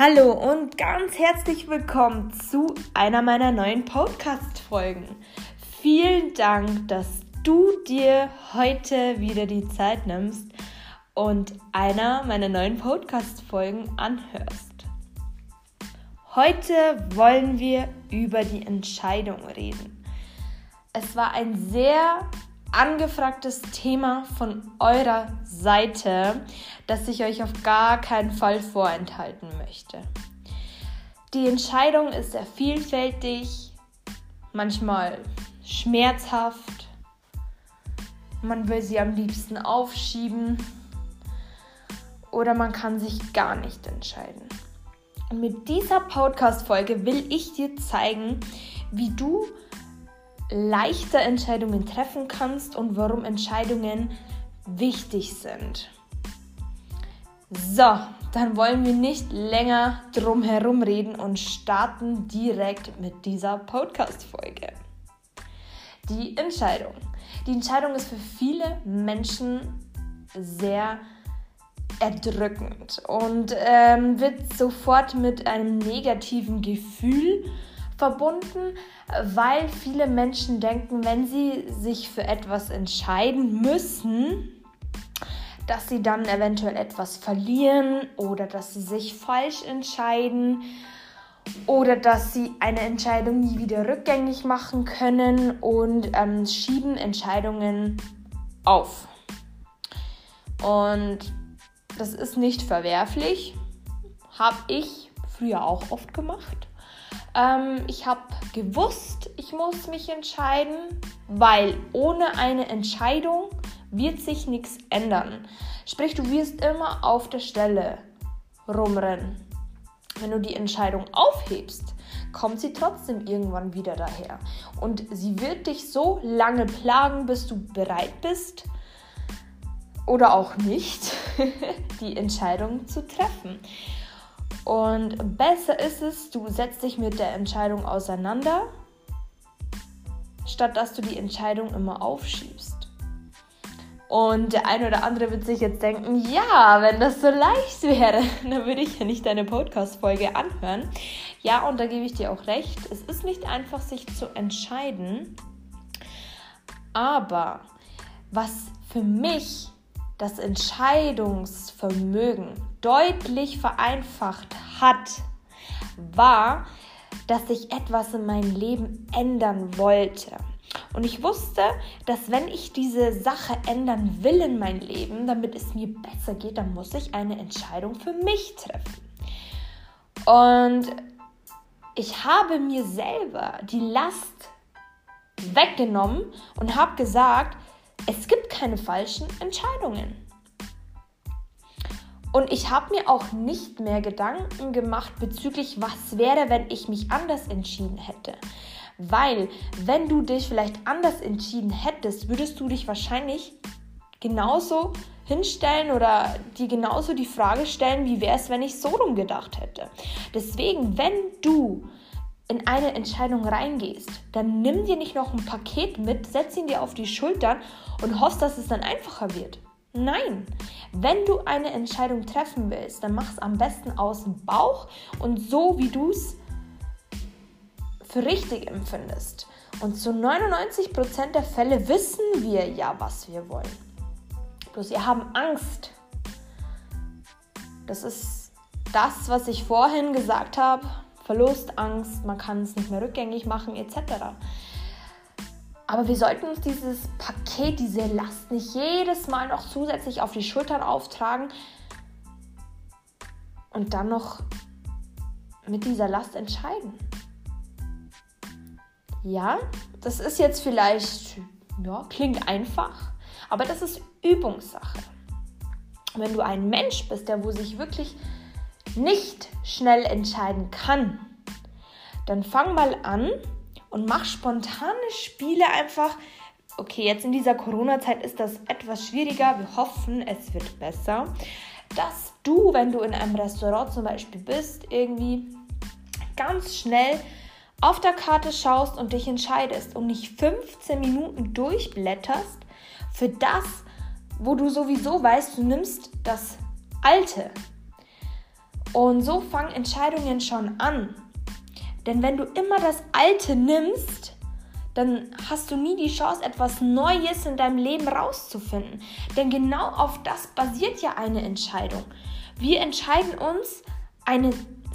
Hallo und ganz herzlich willkommen zu einer meiner neuen Podcast-Folgen. Vielen Dank, dass du dir heute wieder die Zeit nimmst und einer meiner neuen Podcast-Folgen anhörst. Heute wollen wir über die Entscheidung reden. Es war ein sehr angefragtes Thema von eurer Seite, das ich euch auf gar keinen Fall vorenthalten möchte. Die Entscheidung ist sehr vielfältig, manchmal schmerzhaft. Man will sie am liebsten aufschieben oder man kann sich gar nicht entscheiden. Und mit dieser Podcast-Folge will ich dir zeigen, wie du leichter Entscheidungen treffen kannst und warum Entscheidungen wichtig sind. So, dann wollen wir nicht länger drum herum reden und starten direkt mit dieser Podcast-Folge. Die Entscheidung. Die Entscheidung ist für viele Menschen sehr erdrückend und ähm, wird sofort mit einem negativen Gefühl verbunden, weil viele Menschen denken, wenn sie sich für etwas entscheiden müssen, dass sie dann eventuell etwas verlieren oder dass sie sich falsch entscheiden oder dass sie eine Entscheidung nie wieder rückgängig machen können und ähm, schieben Entscheidungen auf. Und das ist nicht verwerflich, habe ich früher auch oft gemacht. Ähm, ich habe gewusst, ich muss mich entscheiden, weil ohne eine Entscheidung wird sich nichts ändern. Sprich, du wirst immer auf der Stelle rumrennen. Wenn du die Entscheidung aufhebst, kommt sie trotzdem irgendwann wieder daher. Und sie wird dich so lange plagen, bis du bereit bist oder auch nicht, die Entscheidung zu treffen. Und besser ist es, du setzt dich mit der Entscheidung auseinander, statt dass du die Entscheidung immer aufschiebst. Und der eine oder andere wird sich jetzt denken, ja, wenn das so leicht wäre, dann würde ich ja nicht deine Podcast-Folge anhören. Ja, und da gebe ich dir auch recht. Es ist nicht einfach, sich zu entscheiden. Aber was für mich das Entscheidungsvermögen deutlich vereinfacht hat, war, dass ich etwas in meinem Leben ändern wollte. Und ich wusste, dass wenn ich diese Sache ändern will in mein Leben, damit es mir besser geht, dann muss ich eine Entscheidung für mich treffen. Und ich habe mir selber die Last weggenommen und habe gesagt, es gibt keine falschen Entscheidungen. Und ich habe mir auch nicht mehr Gedanken gemacht bezüglich, was wäre, wenn ich mich anders entschieden hätte. Weil, wenn du dich vielleicht anders entschieden hättest, würdest du dich wahrscheinlich genauso hinstellen oder dir genauso die Frage stellen, wie wäre es, wenn ich so rumgedacht hätte. Deswegen, wenn du in eine Entscheidung reingehst, dann nimm dir nicht noch ein Paket mit, setz ihn dir auf die Schultern und hoffst, dass es dann einfacher wird. Nein, wenn du eine Entscheidung treffen willst, dann mach es am besten aus dem Bauch und so, wie du es für richtig empfindest. Und zu 99% der Fälle wissen wir ja, was wir wollen. Bloß wir haben Angst. Das ist das, was ich vorhin gesagt habe. Verlust, Angst, man kann es nicht mehr rückgängig machen, etc. Aber wir sollten uns dieses Paket, diese Last nicht jedes Mal noch zusätzlich auf die Schultern auftragen und dann noch mit dieser Last entscheiden. Ja, das ist jetzt vielleicht, ja, klingt einfach, aber das ist Übungssache. Wenn du ein Mensch bist, der wo sich wirklich nicht schnell entscheiden kann, dann fang mal an, und mach spontane Spiele einfach. Okay, jetzt in dieser Corona-Zeit ist das etwas schwieriger. Wir hoffen, es wird besser. Dass du, wenn du in einem Restaurant zum Beispiel bist, irgendwie ganz schnell auf der Karte schaust und dich entscheidest und nicht 15 Minuten durchblätterst für das, wo du sowieso weißt, du nimmst das Alte. Und so fangen Entscheidungen schon an. Denn wenn du immer das Alte nimmst, dann hast du nie die Chance, etwas Neues in deinem Leben rauszufinden. Denn genau auf das basiert ja eine Entscheidung. Wir entscheiden uns, eine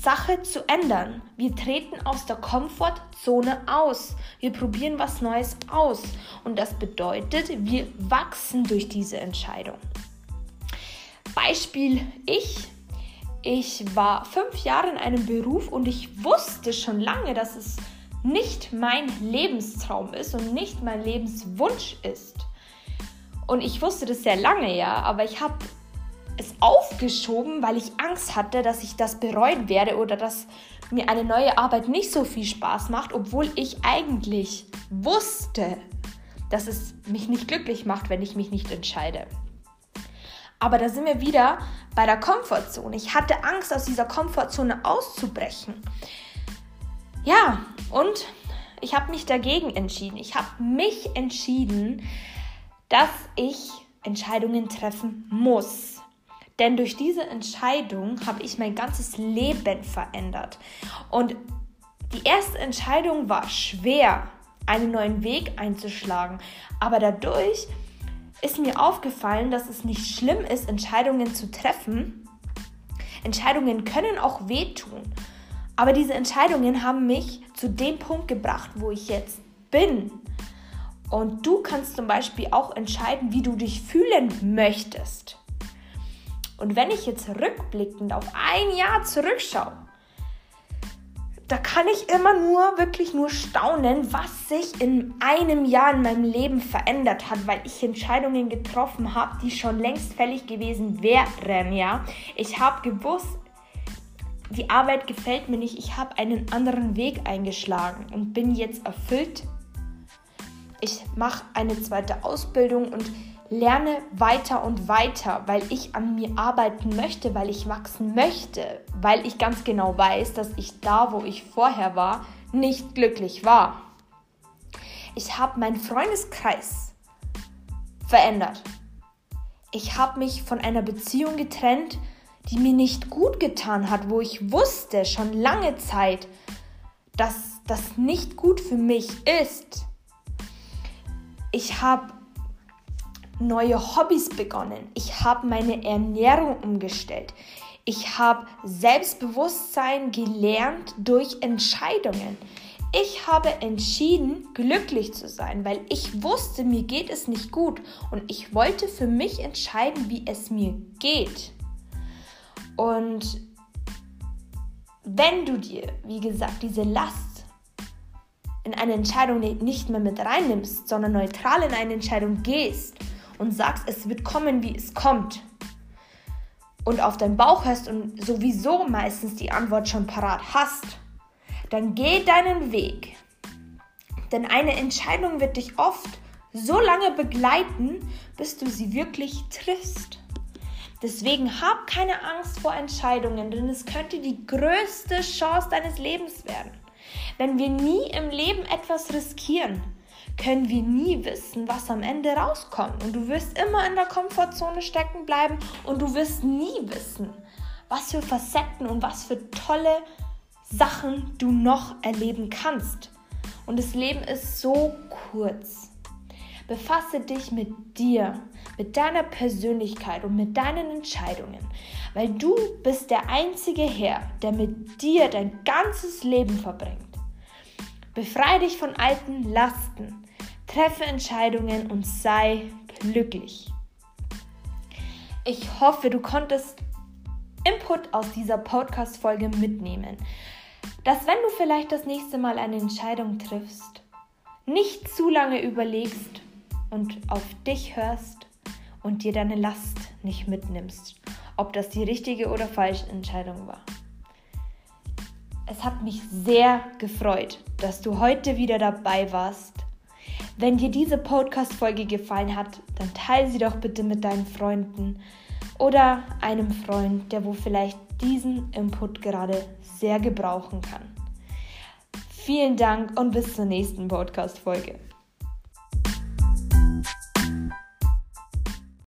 Sache zu ändern. Wir treten aus der Komfortzone aus. Wir probieren was Neues aus. Und das bedeutet, wir wachsen durch diese Entscheidung. Beispiel ich. Ich war fünf Jahre in einem Beruf und ich wusste schon lange, dass es nicht mein Lebenstraum ist und nicht mein Lebenswunsch ist. Und ich wusste das sehr lange, ja, aber ich habe es aufgeschoben, weil ich Angst hatte, dass ich das bereuen werde oder dass mir eine neue Arbeit nicht so viel Spaß macht, obwohl ich eigentlich wusste, dass es mich nicht glücklich macht, wenn ich mich nicht entscheide. Aber da sind wir wieder bei der Komfortzone. Ich hatte Angst, aus dieser Komfortzone auszubrechen. Ja, und ich habe mich dagegen entschieden. Ich habe mich entschieden, dass ich Entscheidungen treffen muss. Denn durch diese Entscheidung habe ich mein ganzes Leben verändert. Und die erste Entscheidung war schwer, einen neuen Weg einzuschlagen. Aber dadurch ist mir aufgefallen, dass es nicht schlimm ist, Entscheidungen zu treffen. Entscheidungen können auch wehtun. Aber diese Entscheidungen haben mich zu dem Punkt gebracht, wo ich jetzt bin. Und du kannst zum Beispiel auch entscheiden, wie du dich fühlen möchtest. Und wenn ich jetzt rückblickend auf ein Jahr zurückschaue, da kann ich immer nur, wirklich nur staunen, was sich in einem Jahr in meinem Leben verändert hat, weil ich Entscheidungen getroffen habe, die schon längst fällig gewesen wären, ja. Ich habe gewusst, die Arbeit gefällt mir nicht, ich habe einen anderen Weg eingeschlagen und bin jetzt erfüllt. Ich mache eine zweite Ausbildung und lerne weiter und weiter, weil ich an mir arbeiten möchte, weil ich wachsen möchte, weil ich ganz genau weiß, dass ich da, wo ich vorher war, nicht glücklich war. Ich habe meinen Freundeskreis verändert. Ich habe mich von einer Beziehung getrennt, die mir nicht gut getan hat, wo ich wusste schon lange Zeit, dass das nicht gut für mich ist. Ich habe neue Hobbys begonnen. Ich habe meine Ernährung umgestellt. Ich habe Selbstbewusstsein gelernt durch Entscheidungen. Ich habe entschieden, glücklich zu sein, weil ich wusste, mir geht es nicht gut und ich wollte für mich entscheiden, wie es mir geht. Und wenn du dir, wie gesagt, diese Last in eine Entscheidung nicht mehr mit reinnimmst, sondern neutral in eine Entscheidung gehst und sagst, es wird kommen, wie es kommt, und auf deinen Bauch hörst und sowieso meistens die Antwort schon parat hast, dann geh deinen Weg. Denn eine Entscheidung wird dich oft so lange begleiten, bis du sie wirklich triffst. Deswegen hab keine Angst vor Entscheidungen, denn es könnte die größte Chance deines Lebens werden. Wenn wir nie im Leben etwas riskieren, können wir nie wissen, was am Ende rauskommt. Und du wirst immer in der Komfortzone stecken bleiben und du wirst nie wissen, was für Facetten und was für tolle Sachen du noch erleben kannst. Und das Leben ist so kurz. Befasse dich mit dir, mit deiner Persönlichkeit und mit deinen Entscheidungen, weil du bist der einzige Herr, der mit dir dein ganzes Leben verbringt. Befreie dich von alten Lasten, treffe Entscheidungen und sei glücklich. Ich hoffe, du konntest Input aus dieser Podcast-Folge mitnehmen, dass wenn du vielleicht das nächste Mal eine Entscheidung triffst, nicht zu lange überlegst und auf dich hörst und dir deine Last nicht mitnimmst, ob das die richtige oder falsche Entscheidung war. Es hat mich sehr gefreut, dass du heute wieder dabei warst wenn dir diese Podcast-Folge gefallen hat, dann teile sie doch bitte mit deinen Freunden oder einem Freund, der wo vielleicht diesen Input gerade sehr gebrauchen kann. Vielen Dank und bis zur nächsten Podcast-Folge.